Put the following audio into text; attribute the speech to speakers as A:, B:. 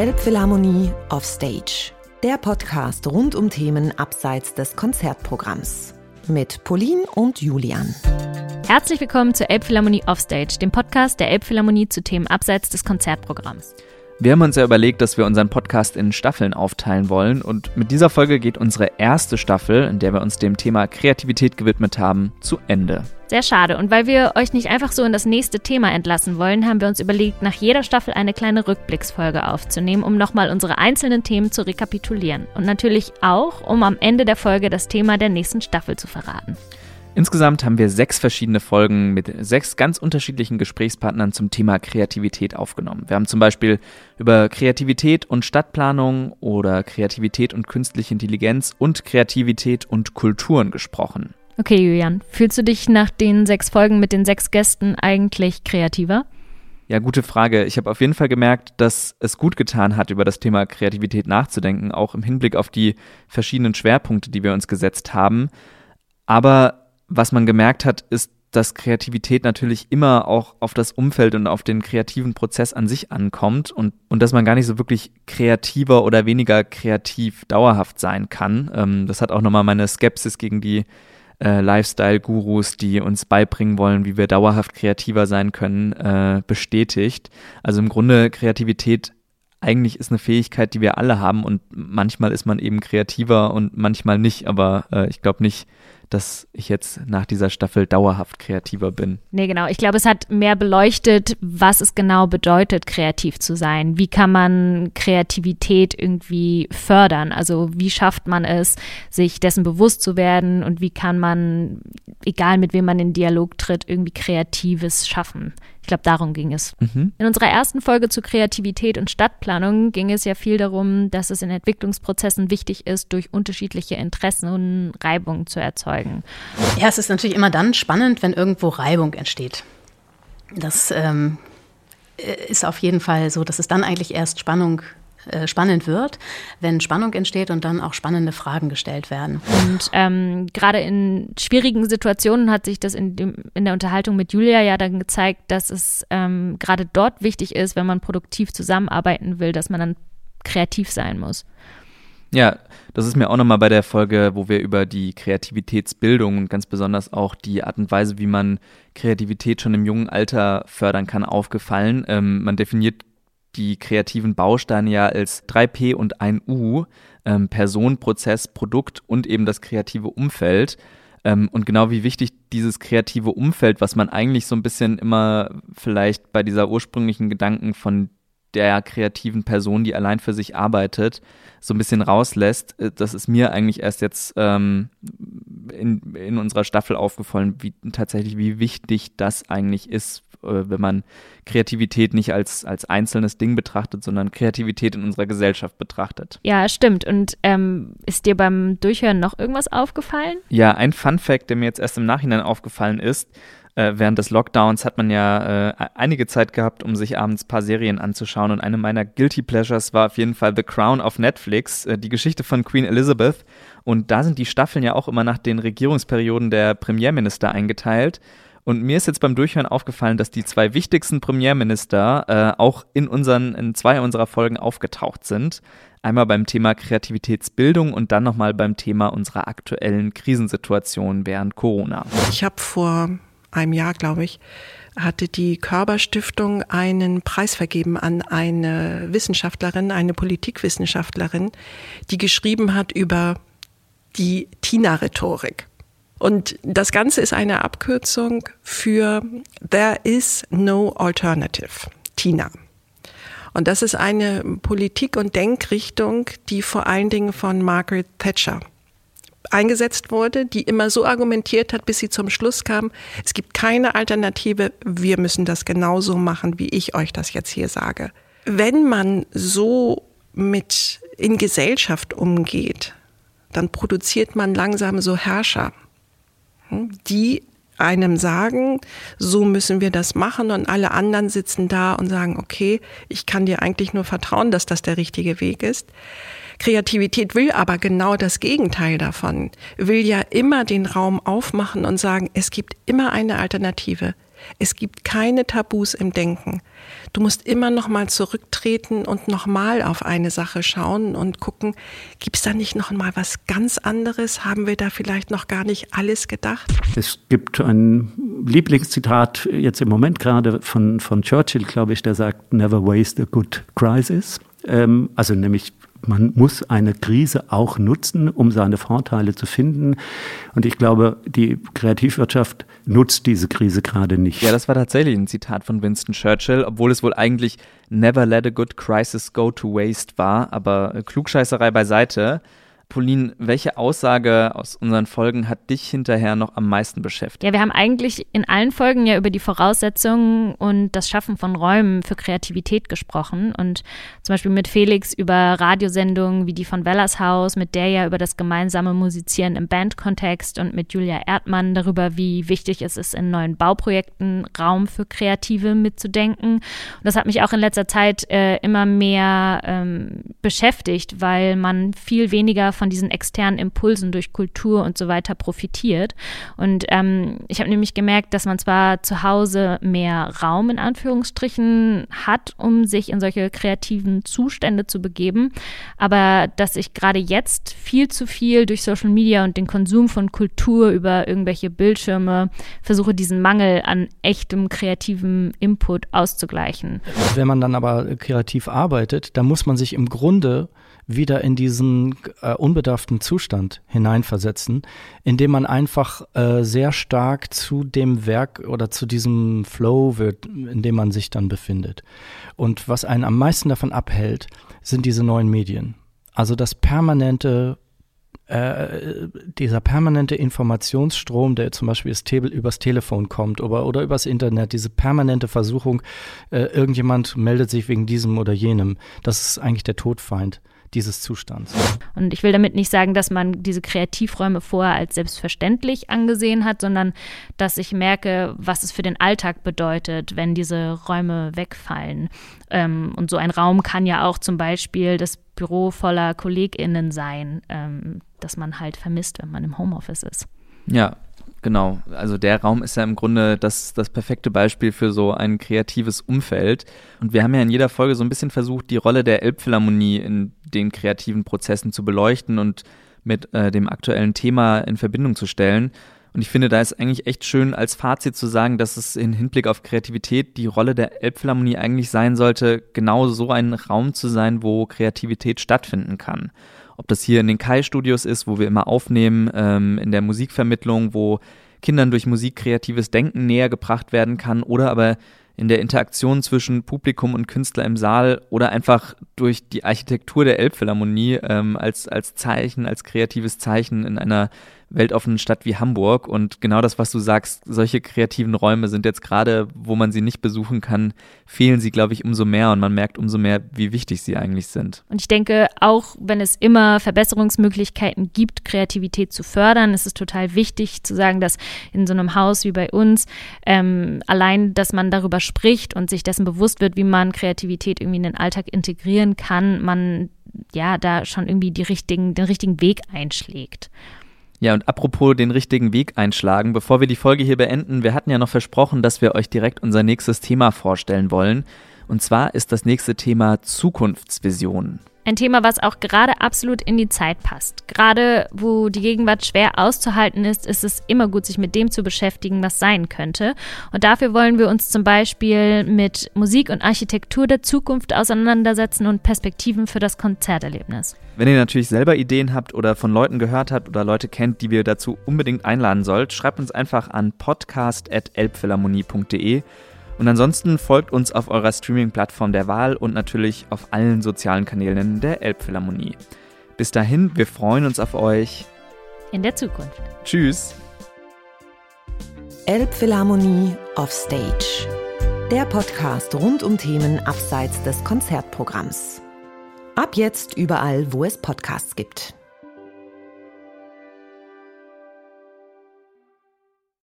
A: Elbphilharmonie Offstage. Der Podcast rund um Themen abseits des Konzertprogramms. Mit Pauline und Julian.
B: Herzlich willkommen zur Elbphilharmonie Offstage, dem Podcast der Elbphilharmonie zu Themen abseits des Konzertprogramms.
C: Wir haben uns ja überlegt, dass wir unseren Podcast in Staffeln aufteilen wollen und mit dieser Folge geht unsere erste Staffel, in der wir uns dem Thema Kreativität gewidmet haben, zu Ende.
B: Sehr schade. Und weil wir euch nicht einfach so in das nächste Thema entlassen wollen, haben wir uns überlegt, nach jeder Staffel eine kleine Rückblicksfolge aufzunehmen, um nochmal unsere einzelnen Themen zu rekapitulieren. Und natürlich auch, um am Ende der Folge das Thema der nächsten Staffel zu verraten.
C: Insgesamt haben wir sechs verschiedene Folgen mit sechs ganz unterschiedlichen Gesprächspartnern zum Thema Kreativität aufgenommen. Wir haben zum Beispiel über Kreativität und Stadtplanung oder Kreativität und künstliche Intelligenz und Kreativität und Kulturen gesprochen.
B: Okay, Julian, fühlst du dich nach den sechs Folgen mit den sechs Gästen eigentlich kreativer?
C: Ja, gute Frage. Ich habe auf jeden Fall gemerkt, dass es gut getan hat, über das Thema Kreativität nachzudenken, auch im Hinblick auf die verschiedenen Schwerpunkte, die wir uns gesetzt haben. Aber was man gemerkt hat, ist, dass Kreativität natürlich immer auch auf das Umfeld und auf den kreativen Prozess an sich ankommt und, und dass man gar nicht so wirklich kreativer oder weniger kreativ dauerhaft sein kann. Ähm, das hat auch nochmal meine Skepsis gegen die äh, Lifestyle-Gurus, die uns beibringen wollen, wie wir dauerhaft kreativer sein können, äh, bestätigt. Also im Grunde Kreativität eigentlich ist eine Fähigkeit, die wir alle haben und manchmal ist man eben kreativer und manchmal nicht, aber äh, ich glaube nicht, dass ich jetzt nach dieser Staffel dauerhaft kreativer bin.
B: Nee, genau. Ich glaube, es hat mehr beleuchtet, was es genau bedeutet, kreativ zu sein. Wie kann man Kreativität irgendwie fördern? Also wie schafft man es, sich dessen bewusst zu werden und wie kann man, egal mit wem man in Dialog tritt, irgendwie Kreatives schaffen? Ich glaube, darum ging es. Mhm. In unserer ersten Folge zu Kreativität und Stadtplanung ging es ja viel darum, dass es in Entwicklungsprozessen wichtig ist, durch unterschiedliche Interessen Reibung zu erzeugen.
D: Ja, es ist natürlich immer dann spannend, wenn irgendwo Reibung entsteht. Das ähm, ist auf jeden Fall so, dass es dann eigentlich erst Spannung äh, spannend wird, wenn Spannung entsteht und dann auch spannende Fragen gestellt werden.
B: Und ähm, gerade in schwierigen Situationen hat sich das in, dem, in der Unterhaltung mit Julia ja dann gezeigt, dass es ähm, gerade dort wichtig ist, wenn man produktiv zusammenarbeiten will, dass man dann kreativ sein muss.
C: Ja, das ist mir auch nochmal bei der Folge, wo wir über die Kreativitätsbildung und ganz besonders auch die Art und Weise, wie man Kreativität schon im jungen Alter fördern kann, aufgefallen. Ähm, man definiert die kreativen Bausteine ja als 3P und ein U, ähm, Person, Prozess, Produkt und eben das kreative Umfeld. Ähm, und genau wie wichtig dieses kreative Umfeld, was man eigentlich so ein bisschen immer vielleicht bei dieser ursprünglichen Gedanken von der kreativen Person, die allein für sich arbeitet, so ein bisschen rauslässt. Äh, das ist mir eigentlich erst jetzt ähm, in, in unserer Staffel aufgefallen, wie tatsächlich, wie wichtig das eigentlich ist äh, wenn man Kreativität nicht als, als einzelnes Ding betrachtet, sondern Kreativität in unserer Gesellschaft betrachtet.
B: Ja, stimmt. Und ähm, ist dir beim Durchhören noch irgendwas aufgefallen?
C: Ja, ein Fun Fact, der mir jetzt erst im Nachhinein aufgefallen ist, äh, während des Lockdowns hat man ja äh, einige Zeit gehabt, um sich abends ein paar Serien anzuschauen. Und eine meiner Guilty Pleasures war auf jeden Fall The Crown auf Netflix, äh, die Geschichte von Queen Elizabeth. Und da sind die Staffeln ja auch immer nach den Regierungsperioden der Premierminister eingeteilt. Und mir ist jetzt beim Durchhören aufgefallen, dass die zwei wichtigsten Premierminister äh, auch in unseren, in zwei unserer Folgen aufgetaucht sind. Einmal beim Thema Kreativitätsbildung und dann nochmal beim Thema unserer aktuellen Krisensituation während Corona.
E: Ich habe vor einem Jahr, glaube ich, hatte die Körperstiftung einen Preis vergeben an eine Wissenschaftlerin, eine Politikwissenschaftlerin, die geschrieben hat über die Tina-Rhetorik. Und das Ganze ist eine Abkürzung für There is no alternative. Tina. Und das ist eine Politik- und Denkrichtung, die vor allen Dingen von Margaret Thatcher eingesetzt wurde, die immer so argumentiert hat, bis sie zum Schluss kam, es gibt keine Alternative, wir müssen das genauso machen, wie ich euch das jetzt hier sage. Wenn man so mit in Gesellschaft umgeht, dann produziert man langsam so Herrscher die einem sagen, so müssen wir das machen und alle anderen sitzen da und sagen, okay, ich kann dir eigentlich nur vertrauen, dass das der richtige Weg ist. Kreativität will aber genau das Gegenteil davon, will ja immer den Raum aufmachen und sagen, es gibt immer eine Alternative. Es gibt keine Tabus im Denken. Du musst immer noch mal zurücktreten und noch mal auf eine Sache schauen und gucken, gibt es da nicht noch mal was ganz anderes? Haben wir da vielleicht noch gar nicht alles gedacht?
F: Es gibt ein Lieblingszitat jetzt im Moment gerade von, von Churchill, glaube ich, der sagt, never waste a good crisis. Ähm, also nämlich man muss eine Krise auch nutzen, um seine Vorteile zu finden. Und ich glaube, die Kreativwirtschaft nutzt diese Krise gerade nicht.
C: Ja, das war tatsächlich ein Zitat von Winston Churchill, obwohl es wohl eigentlich Never let a good crisis go to waste war. Aber Klugscheißerei beiseite. Pauline, welche Aussage aus unseren Folgen hat dich hinterher noch am meisten beschäftigt?
B: Ja, wir haben eigentlich in allen Folgen ja über die Voraussetzungen und das Schaffen von Räumen für Kreativität gesprochen und zum Beispiel mit Felix über Radiosendungen wie die von Wellers Haus, mit der ja über das gemeinsame Musizieren im Bandkontext und mit Julia Erdmann darüber, wie wichtig es ist, in neuen Bauprojekten Raum für Kreative mitzudenken. Und das hat mich auch in letzter Zeit äh, immer mehr ähm, beschäftigt, weil man viel weniger von diesen externen Impulsen durch Kultur und so weiter profitiert. Und ähm, ich habe nämlich gemerkt, dass man zwar zu Hause mehr Raum in Anführungsstrichen hat, um sich in solche kreativen Zustände zu begeben, aber dass ich gerade jetzt viel zu viel durch Social Media und den Konsum von Kultur über irgendwelche Bildschirme versuche, diesen Mangel an echtem kreativen Input auszugleichen.
G: Wenn man dann aber kreativ arbeitet, dann muss man sich im Grunde wieder in diesen äh, unbedarften Zustand hineinversetzen, indem man einfach äh, sehr stark zu dem Werk oder zu diesem Flow wird, in dem man sich dann befindet. Und was einen am meisten davon abhält, sind diese neuen Medien. Also das permanente äh, dieser permanente Informationsstrom, der zum Beispiel das übers Telefon kommt oder, oder übers Internet, diese permanente Versuchung, äh, irgendjemand meldet sich wegen diesem oder jenem, das ist eigentlich der Todfeind dieses Zustands.
B: Und ich will damit nicht sagen, dass man diese Kreativräume vorher als selbstverständlich angesehen hat, sondern dass ich merke, was es für den Alltag bedeutet, wenn diese Räume wegfallen. Ähm, und so ein Raum kann ja auch zum Beispiel das Büro voller KollegInnen sein, ähm, das man halt vermisst, wenn man im Homeoffice ist.
C: Ja, Genau, also der Raum ist ja im Grunde das, das perfekte Beispiel für so ein kreatives Umfeld. Und wir haben ja in jeder Folge so ein bisschen versucht, die Rolle der Elbphilharmonie in den kreativen Prozessen zu beleuchten und mit äh, dem aktuellen Thema in Verbindung zu stellen. Und ich finde, da ist eigentlich echt schön als Fazit zu sagen, dass es in Hinblick auf Kreativität die Rolle der Elbphilharmonie eigentlich sein sollte, genau so ein Raum zu sein, wo Kreativität stattfinden kann. Ob das hier in den Kai-Studios ist, wo wir immer aufnehmen, ähm, in der Musikvermittlung, wo Kindern durch Musik kreatives Denken näher gebracht werden kann oder aber in der Interaktion zwischen Publikum und Künstler im Saal oder einfach durch die Architektur der Elbphilharmonie ähm, als, als Zeichen, als kreatives Zeichen in einer weltoffenen Stadt wie Hamburg. Und genau das, was du sagst, solche kreativen Räume sind jetzt gerade, wo man sie nicht besuchen kann, fehlen sie, glaube ich, umso mehr und man merkt umso mehr, wie wichtig sie eigentlich sind.
B: Und ich denke, auch wenn es immer Verbesserungsmöglichkeiten gibt, Kreativität zu fördern, ist es total wichtig zu sagen, dass in so einem Haus wie bei uns ähm, allein, dass man darüber spricht und sich dessen bewusst wird, wie man Kreativität irgendwie in den Alltag integrieren kann, man ja da schon irgendwie die richtigen, den richtigen Weg einschlägt.
C: Ja, und apropos den richtigen Weg einschlagen, bevor wir die Folge hier beenden, wir hatten ja noch versprochen, dass wir euch direkt unser nächstes Thema vorstellen wollen. Und zwar ist das nächste Thema Zukunftsvisionen.
B: Ein Thema, was auch gerade absolut in die Zeit passt. Gerade wo die Gegenwart schwer auszuhalten ist, ist es immer gut, sich mit dem zu beschäftigen, was sein könnte. Und dafür wollen wir uns zum Beispiel mit Musik und Architektur der Zukunft auseinandersetzen und Perspektiven für das Konzerterlebnis.
C: Wenn ihr natürlich selber Ideen habt oder von Leuten gehört habt oder Leute kennt, die wir dazu unbedingt einladen sollt, schreibt uns einfach an podcast.elbphilharmonie.de und ansonsten folgt uns auf eurer Streaming-Plattform der Wahl und natürlich auf allen sozialen Kanälen der Elbphilharmonie. Bis dahin, wir freuen uns auf euch.
B: In der Zukunft.
C: Tschüss.
A: Elbphilharmonie Offstage. Der Podcast rund um Themen abseits des Konzertprogramms. Ab jetzt überall, wo es Podcasts gibt.